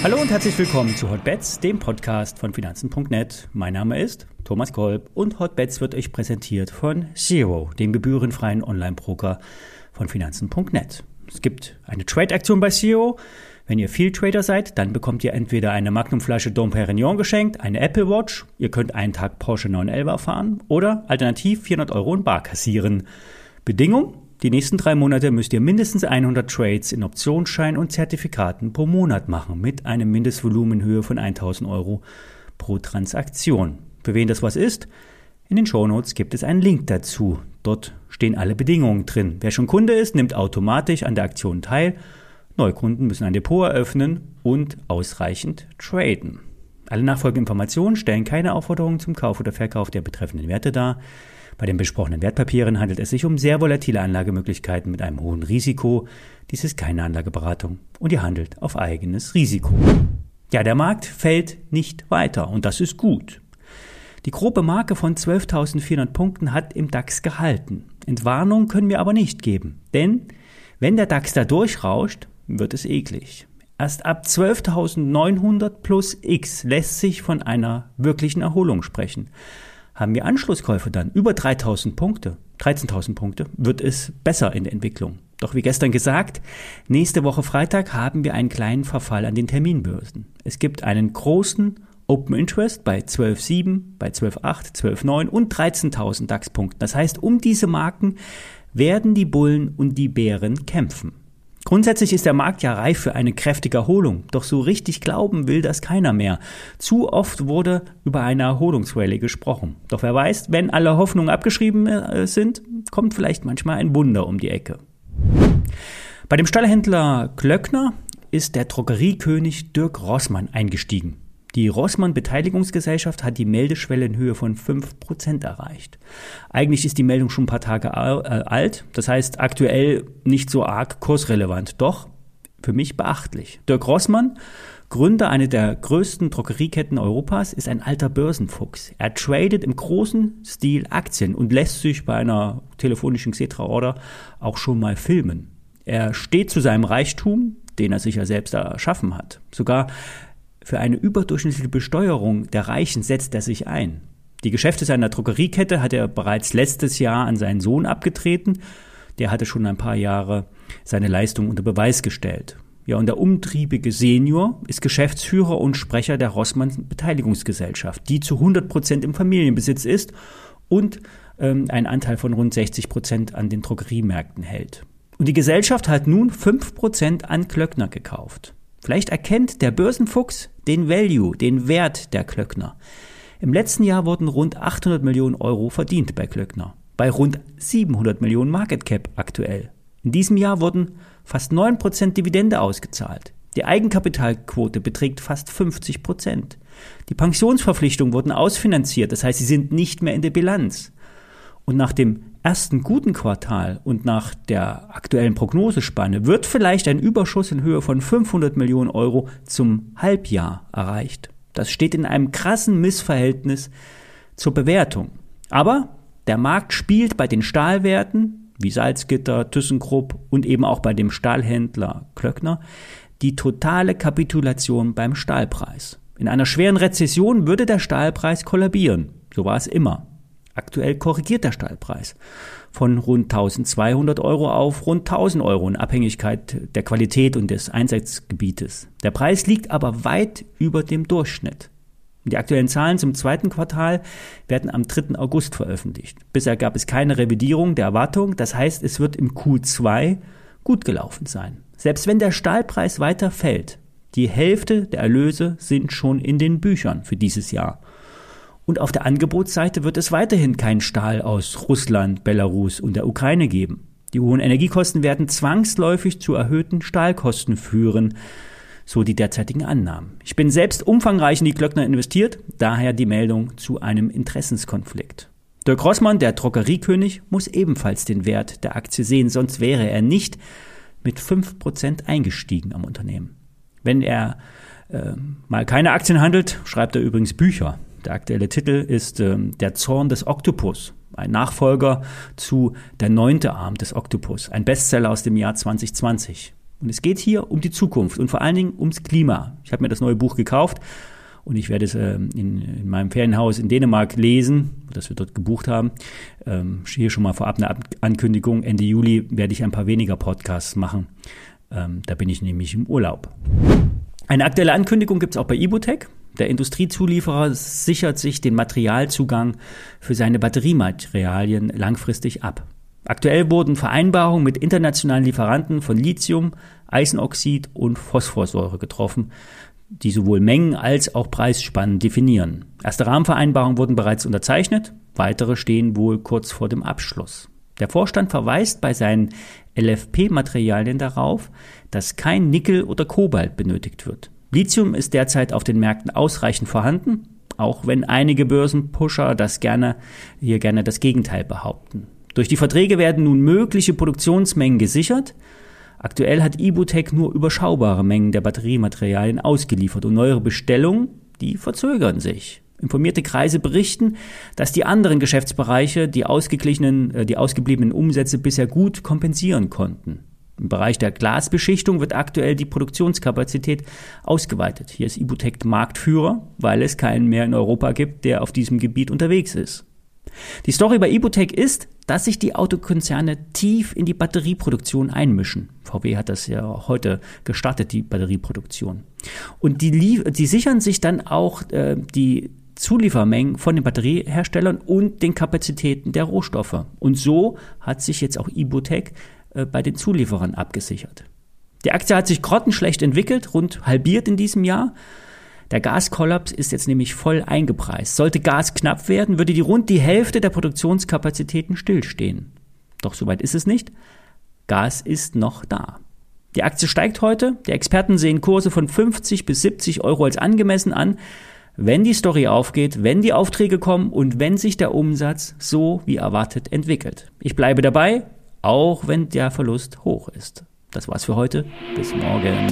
Hallo und herzlich willkommen zu Hotbets, dem Podcast von Finanzen.net. Mein Name ist Thomas Kolb und Hotbets wird euch präsentiert von Zero, dem gebührenfreien Online-Broker von Finanzen.net. Es gibt eine Trade-Aktion bei Zero. Wenn ihr viel Trader seid, dann bekommt ihr entweder eine Magnumflasche Dom Perignon geschenkt, eine Apple Watch, ihr könnt einen Tag Porsche 911 fahren oder alternativ 400 Euro in Bar kassieren. Bedingung? Die nächsten drei Monate müsst ihr mindestens 100 Trades in Optionsschein und Zertifikaten pro Monat machen mit einem Mindestvolumen in Höhe von 1000 Euro pro Transaktion. Für wen das was ist? In den Shownotes gibt es einen Link dazu. Dort stehen alle Bedingungen drin. Wer schon Kunde ist, nimmt automatisch an der Aktion teil. Neukunden müssen ein Depot eröffnen und ausreichend traden. Alle nachfolgenden Informationen stellen keine Aufforderung zum Kauf oder Verkauf der betreffenden Werte dar. Bei den besprochenen Wertpapieren handelt es sich um sehr volatile Anlagemöglichkeiten mit einem hohen Risiko. Dies ist keine Anlageberatung und ihr handelt auf eigenes Risiko. Ja, der Markt fällt nicht weiter und das ist gut. Die grobe Marke von 12.400 Punkten hat im DAX gehalten. Entwarnung können wir aber nicht geben, denn wenn der DAX da durchrauscht, wird es eklig. Erst ab 12.900 plus X lässt sich von einer wirklichen Erholung sprechen haben wir Anschlusskäufe dann über 3000 Punkte, 13.000 Punkte, wird es besser in der Entwicklung. Doch wie gestern gesagt, nächste Woche Freitag haben wir einen kleinen Verfall an den Terminbörsen. Es gibt einen großen Open Interest bei 12.7, bei 12.8, 12.9 und 13.000 DAX-Punkten. Das heißt, um diese Marken werden die Bullen und die Bären kämpfen. Grundsätzlich ist der Markt ja reif für eine kräftige Erholung, doch so richtig glauben will das keiner mehr. Zu oft wurde über eine Erholungsrallye gesprochen. Doch wer weiß, wenn alle Hoffnungen abgeschrieben äh, sind, kommt vielleicht manchmal ein Wunder um die Ecke. Bei dem Stallhändler Klöckner ist der Drogeriekönig Dirk Rossmann eingestiegen. Die Rossmann Beteiligungsgesellschaft hat die Meldeschwelle in Höhe von 5% erreicht. Eigentlich ist die Meldung schon ein paar Tage äh, alt, das heißt aktuell nicht so arg kursrelevant, doch für mich beachtlich. Dirk Rossmann, Gründer einer der größten Drogerieketten Europas, ist ein alter Börsenfuchs. Er tradet im großen Stil Aktien und lässt sich bei einer telefonischen Xetra-Order auch schon mal filmen. Er steht zu seinem Reichtum, den er sich ja selbst erschaffen hat. Sogar für eine überdurchschnittliche Besteuerung der Reichen setzt er sich ein. Die Geschäfte seiner Drogeriekette hat er bereits letztes Jahr an seinen Sohn abgetreten. Der hatte schon ein paar Jahre seine Leistung unter Beweis gestellt. Ja, und der umtriebige Senior ist Geschäftsführer und Sprecher der Rossmann Beteiligungsgesellschaft, die zu 100 Prozent im Familienbesitz ist und ähm, einen Anteil von rund 60 Prozent an den Drogeriemärkten hält. Und die Gesellschaft hat nun 5 Prozent an Klöckner gekauft. Vielleicht erkennt der Börsenfuchs den Value, den Wert der Klöckner. Im letzten Jahr wurden rund 800 Millionen Euro verdient bei Klöckner, bei rund 700 Millionen Market Cap aktuell. In diesem Jahr wurden fast 9% Dividende ausgezahlt. Die Eigenkapitalquote beträgt fast 50% Die Pensionsverpflichtungen wurden ausfinanziert, das heißt, sie sind nicht mehr in der Bilanz. Und nach dem ersten guten Quartal und nach der aktuellen Prognosespanne wird vielleicht ein Überschuss in Höhe von 500 Millionen Euro zum Halbjahr erreicht. Das steht in einem krassen Missverhältnis zur Bewertung. Aber der Markt spielt bei den Stahlwerten wie Salzgitter, ThyssenKrupp und eben auch bei dem Stahlhändler Klöckner die totale Kapitulation beim Stahlpreis. In einer schweren Rezession würde der Stahlpreis kollabieren. So war es immer. Aktuell korrigiert der Stahlpreis von rund 1200 Euro auf rund 1000 Euro in Abhängigkeit der Qualität und des Einsatzgebietes. Der Preis liegt aber weit über dem Durchschnitt. Die aktuellen Zahlen zum zweiten Quartal werden am 3. August veröffentlicht. Bisher gab es keine Revidierung der Erwartung, das heißt, es wird im Q2 gut gelaufen sein. Selbst wenn der Stahlpreis weiter fällt, die Hälfte der Erlöse sind schon in den Büchern für dieses Jahr. Und auf der Angebotsseite wird es weiterhin kein Stahl aus Russland, Belarus und der Ukraine geben. Die hohen Energiekosten werden zwangsläufig zu erhöhten Stahlkosten führen, so die derzeitigen Annahmen. Ich bin selbst umfangreich in die Glöckner investiert, daher die Meldung zu einem Interessenskonflikt. Dirk Rossmann, der Drogeriekönig, muss ebenfalls den Wert der Aktie sehen, sonst wäre er nicht mit 5% eingestiegen am Unternehmen. Wenn er äh, mal keine Aktien handelt, schreibt er übrigens Bücher. Der aktuelle Titel ist ähm, Der Zorn des Oktopus. ein Nachfolger zu Der neunte Arm des Oktopus, ein Bestseller aus dem Jahr 2020. Und es geht hier um die Zukunft und vor allen Dingen ums Klima. Ich habe mir das neue Buch gekauft und ich werde es äh, in, in, meinem Ferienhaus in Dänemark lesen, das wir dort gebucht haben. Ähm, hier schon mal vorab eine Ankündigung. Ende Juli werde ich ein paar weniger Podcasts machen. Ähm, da bin ich nämlich im Urlaub. Eine aktuelle Ankündigung gibt es auch bei Ibutec. Der Industriezulieferer sichert sich den Materialzugang für seine Batteriematerialien langfristig ab. Aktuell wurden Vereinbarungen mit internationalen Lieferanten von Lithium, Eisenoxid und Phosphorsäure getroffen, die sowohl Mengen als auch Preisspannen definieren. Erste Rahmenvereinbarungen wurden bereits unterzeichnet, weitere stehen wohl kurz vor dem Abschluss. Der Vorstand verweist bei seinen LFP-Materialien darauf, dass kein Nickel oder Kobalt benötigt wird. Lithium ist derzeit auf den Märkten ausreichend vorhanden, auch wenn einige Börsenpusher das gerne, hier gerne das Gegenteil behaupten. Durch die Verträge werden nun mögliche Produktionsmengen gesichert. Aktuell hat Ibutec nur überschaubare Mengen der Batteriematerialien ausgeliefert und neuere Bestellungen, die verzögern sich. Informierte Kreise berichten, dass die anderen Geschäftsbereiche die ausgeglichenen, äh, die ausgebliebenen Umsätze bisher gut kompensieren konnten. Im Bereich der Glasbeschichtung wird aktuell die Produktionskapazität ausgeweitet. Hier ist Ibutec Marktführer, weil es keinen mehr in Europa gibt, der auf diesem Gebiet unterwegs ist. Die Story bei Ibutec ist, dass sich die Autokonzerne tief in die Batterieproduktion einmischen. VW hat das ja heute gestartet, die Batterieproduktion. Und die, die sichern sich dann auch äh, die Zuliefermengen von den Batterieherstellern und den Kapazitäten der Rohstoffe. Und so hat sich jetzt auch Ibutec bei den Zulieferern abgesichert. Die Aktie hat sich grottenschlecht entwickelt, rund halbiert in diesem Jahr. Der Gaskollaps ist jetzt nämlich voll eingepreist. Sollte Gas knapp werden, würde die rund die Hälfte der Produktionskapazitäten stillstehen. Doch soweit ist es nicht. Gas ist noch da. Die Aktie steigt heute. Die Experten sehen Kurse von 50 bis 70 Euro als angemessen an, wenn die Story aufgeht, wenn die Aufträge kommen und wenn sich der Umsatz so wie erwartet entwickelt. Ich bleibe dabei, auch wenn der Verlust hoch ist. Das war's für heute. Bis morgen.